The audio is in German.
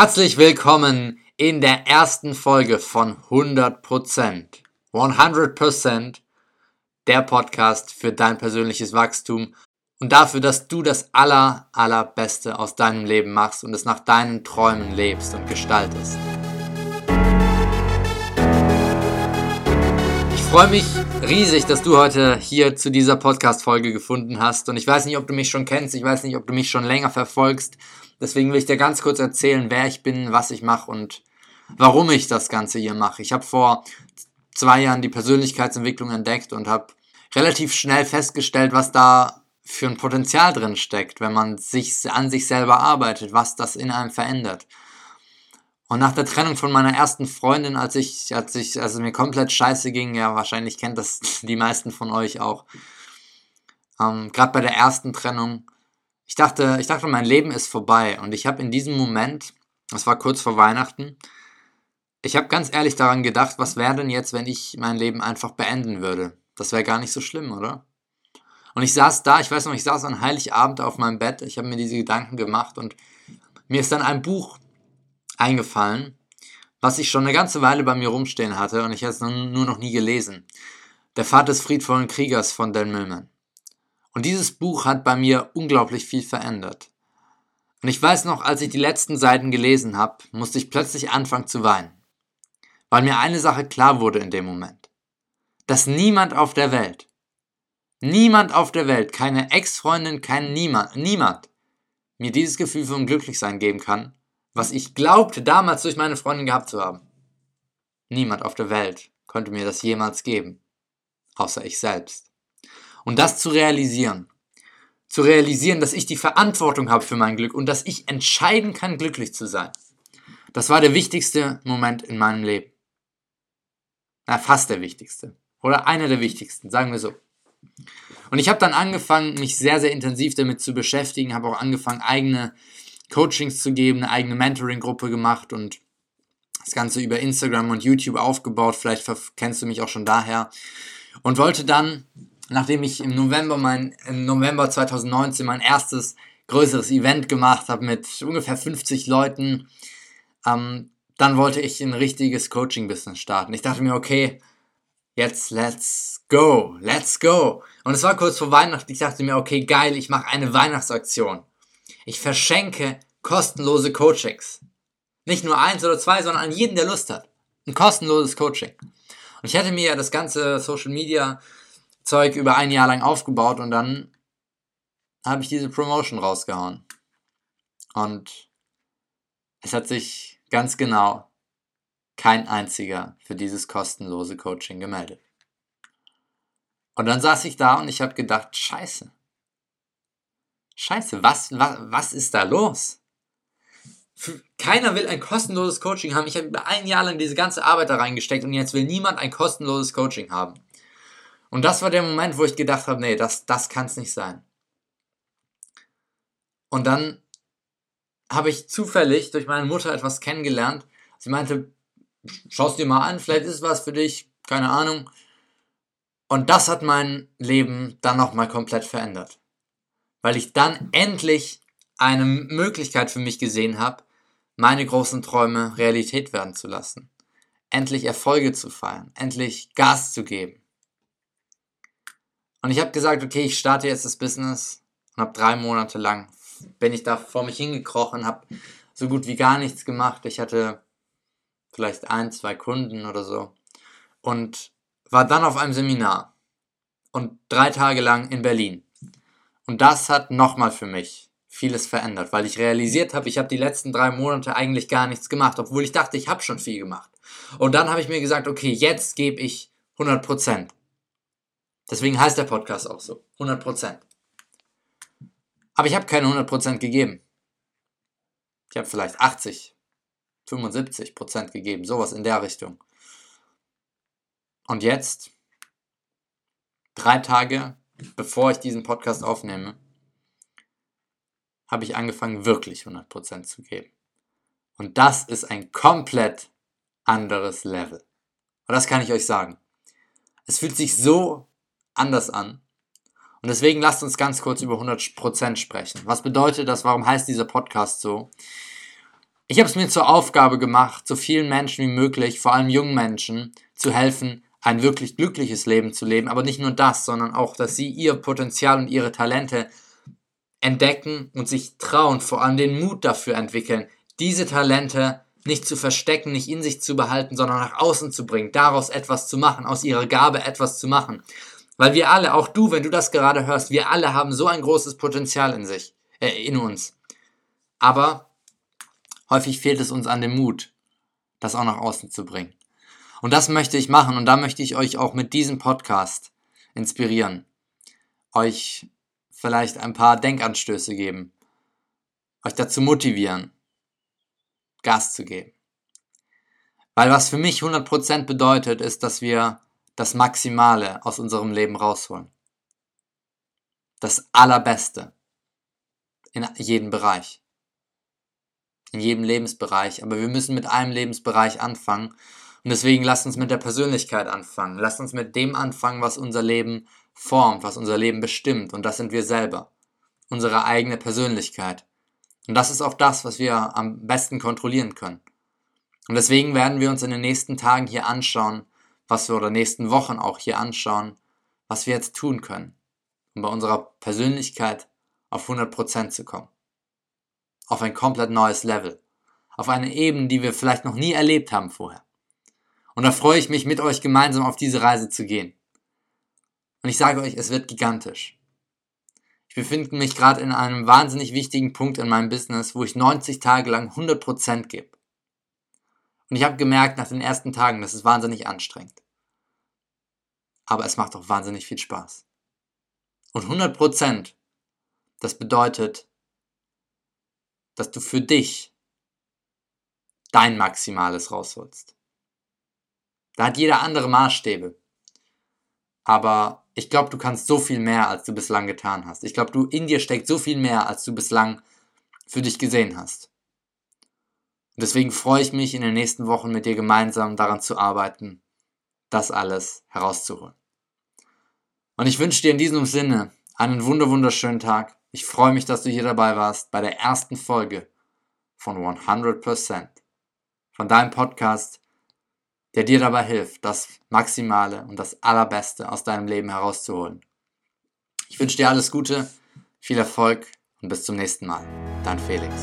Herzlich willkommen in der ersten Folge von 100%. 100% der Podcast für dein persönliches Wachstum und dafür, dass du das aller, allerbeste aus deinem Leben machst und es nach deinen Träumen lebst und gestaltest. Ich freue mich riesig, dass du heute hier zu dieser Podcast-Folge gefunden hast und ich weiß nicht, ob du mich schon kennst, ich weiß nicht, ob du mich schon länger verfolgst, Deswegen will ich dir ganz kurz erzählen, wer ich bin, was ich mache und warum ich das Ganze hier mache. Ich habe vor zwei Jahren die Persönlichkeitsentwicklung entdeckt und habe relativ schnell festgestellt, was da für ein Potenzial drin steckt, wenn man sich an sich selber arbeitet, was das in einem verändert. Und nach der Trennung von meiner ersten Freundin, als ich, als ich, als es mir komplett scheiße ging, ja, wahrscheinlich kennt das die meisten von euch auch. Ähm, Gerade bei der ersten Trennung ich dachte, ich dachte, mein Leben ist vorbei. Und ich habe in diesem Moment, das war kurz vor Weihnachten, ich habe ganz ehrlich daran gedacht, was wäre denn jetzt, wenn ich mein Leben einfach beenden würde? Das wäre gar nicht so schlimm, oder? Und ich saß da, ich weiß noch, ich saß an Heiligabend auf meinem Bett, ich habe mir diese Gedanken gemacht und mir ist dann ein Buch eingefallen, was ich schon eine ganze Weile bei mir rumstehen hatte und ich habe es nur noch nie gelesen. Der Pfad des friedvollen Kriegers von Dan Millman. Und dieses Buch hat bei mir unglaublich viel verändert. Und ich weiß noch, als ich die letzten Seiten gelesen habe, musste ich plötzlich anfangen zu weinen. Weil mir eine Sache klar wurde in dem Moment. Dass niemand auf der Welt, niemand auf der Welt, keine Ex-Freundin, kein niemand, niemand, mir dieses Gefühl von Glücklichsein geben kann, was ich glaubte damals durch meine Freundin gehabt zu haben. Niemand auf der Welt konnte mir das jemals geben, außer ich selbst. Und das zu realisieren. Zu realisieren, dass ich die Verantwortung habe für mein Glück und dass ich entscheiden kann, glücklich zu sein. Das war der wichtigste Moment in meinem Leben. Na, fast der wichtigste. Oder einer der wichtigsten, sagen wir so. Und ich habe dann angefangen, mich sehr, sehr intensiv damit zu beschäftigen, habe auch angefangen, eigene Coachings zu geben, eine eigene Mentoring-Gruppe gemacht und das Ganze über Instagram und YouTube aufgebaut. Vielleicht kennst du mich auch schon daher. Und wollte dann nachdem ich im November mein, im November 2019 mein erstes größeres Event gemacht habe mit ungefähr 50 Leuten, ähm, dann wollte ich ein richtiges Coaching-Business starten. Ich dachte mir, okay, jetzt let's go, let's go. Und es war kurz vor Weihnachten. Ich dachte mir, okay, geil, ich mache eine Weihnachtsaktion. Ich verschenke kostenlose Coachings. Nicht nur eins oder zwei, sondern an jeden, der Lust hat. Ein kostenloses Coaching. Und ich hatte mir das ganze Social Media Zeug über ein Jahr lang aufgebaut und dann habe ich diese Promotion rausgehauen. Und es hat sich ganz genau kein einziger für dieses kostenlose Coaching gemeldet. Und dann saß ich da und ich habe gedacht, scheiße. Scheiße, was, was, was ist da los? Keiner will ein kostenloses Coaching haben. Ich habe über ein Jahr lang diese ganze Arbeit da reingesteckt und jetzt will niemand ein kostenloses Coaching haben. Und das war der Moment, wo ich gedacht habe, nee, das, das kann es nicht sein. Und dann habe ich zufällig durch meine Mutter etwas kennengelernt. Sie meinte, schau es dir mal an, vielleicht ist was für dich, keine Ahnung. Und das hat mein Leben dann nochmal komplett verändert. Weil ich dann endlich eine Möglichkeit für mich gesehen habe, meine großen Träume Realität werden zu lassen. Endlich Erfolge zu feiern, endlich Gas zu geben. Und ich habe gesagt, okay, ich starte jetzt das Business und habe drei Monate lang bin ich da vor mich hingekrochen, habe so gut wie gar nichts gemacht. Ich hatte vielleicht ein, zwei Kunden oder so und war dann auf einem Seminar und drei Tage lang in Berlin. Und das hat nochmal für mich vieles verändert, weil ich realisiert habe, ich habe die letzten drei Monate eigentlich gar nichts gemacht, obwohl ich dachte, ich habe schon viel gemacht. Und dann habe ich mir gesagt, okay, jetzt gebe ich 100 Prozent. Deswegen heißt der Podcast auch so. 100%. Aber ich habe keine 100% gegeben. Ich habe vielleicht 80, 75% gegeben. Sowas in der Richtung. Und jetzt, drei Tage bevor ich diesen Podcast aufnehme, habe ich angefangen, wirklich 100% zu geben. Und das ist ein komplett anderes Level. Und das kann ich euch sagen. Es fühlt sich so anders an. Und deswegen lasst uns ganz kurz über 100% sprechen. Was bedeutet das? Warum heißt dieser Podcast so? Ich habe es mir zur Aufgabe gemacht, so vielen Menschen wie möglich, vor allem jungen Menschen, zu helfen, ein wirklich glückliches Leben zu leben. Aber nicht nur das, sondern auch, dass sie ihr Potenzial und ihre Talente entdecken und sich trauen, vor allem den Mut dafür entwickeln, diese Talente nicht zu verstecken, nicht in sich zu behalten, sondern nach außen zu bringen, daraus etwas zu machen, aus ihrer Gabe etwas zu machen. Weil wir alle, auch du, wenn du das gerade hörst, wir alle haben so ein großes Potenzial in sich, äh, in uns. Aber häufig fehlt es uns an dem Mut, das auch nach außen zu bringen. Und das möchte ich machen und da möchte ich euch auch mit diesem Podcast inspirieren. Euch vielleicht ein paar Denkanstöße geben. Euch dazu motivieren, Gas zu geben. Weil was für mich 100% bedeutet, ist, dass wir das Maximale aus unserem Leben rausholen. Das Allerbeste in jedem Bereich. In jedem Lebensbereich. Aber wir müssen mit einem Lebensbereich anfangen. Und deswegen lasst uns mit der Persönlichkeit anfangen. Lasst uns mit dem anfangen, was unser Leben formt, was unser Leben bestimmt. Und das sind wir selber. Unsere eigene Persönlichkeit. Und das ist auch das, was wir am besten kontrollieren können. Und deswegen werden wir uns in den nächsten Tagen hier anschauen, was wir oder nächsten Wochen auch hier anschauen, was wir jetzt tun können, um bei unserer Persönlichkeit auf 100% zu kommen. Auf ein komplett neues Level. Auf eine Ebene, die wir vielleicht noch nie erlebt haben vorher. Und da freue ich mich, mit euch gemeinsam auf diese Reise zu gehen. Und ich sage euch, es wird gigantisch. Ich befinde mich gerade in einem wahnsinnig wichtigen Punkt in meinem Business, wo ich 90 Tage lang 100% gebe. Und ich habe gemerkt nach den ersten Tagen, das ist wahnsinnig anstrengend. Aber es macht auch wahnsinnig viel Spaß. Und 100%, das bedeutet, dass du für dich dein Maximales rausholst. Da hat jeder andere Maßstäbe. Aber ich glaube, du kannst so viel mehr, als du bislang getan hast. Ich glaube, du in dir steckt so viel mehr, als du bislang für dich gesehen hast. Und deswegen freue ich mich in den nächsten Wochen mit dir gemeinsam daran zu arbeiten, das alles herauszuholen. Und ich wünsche dir in diesem Sinne einen wunderschönen Tag. Ich freue mich, dass du hier dabei warst bei der ersten Folge von 100%, von deinem Podcast, der dir dabei hilft, das Maximale und das Allerbeste aus deinem Leben herauszuholen. Ich wünsche dir alles Gute, viel Erfolg und bis zum nächsten Mal. Dein Felix.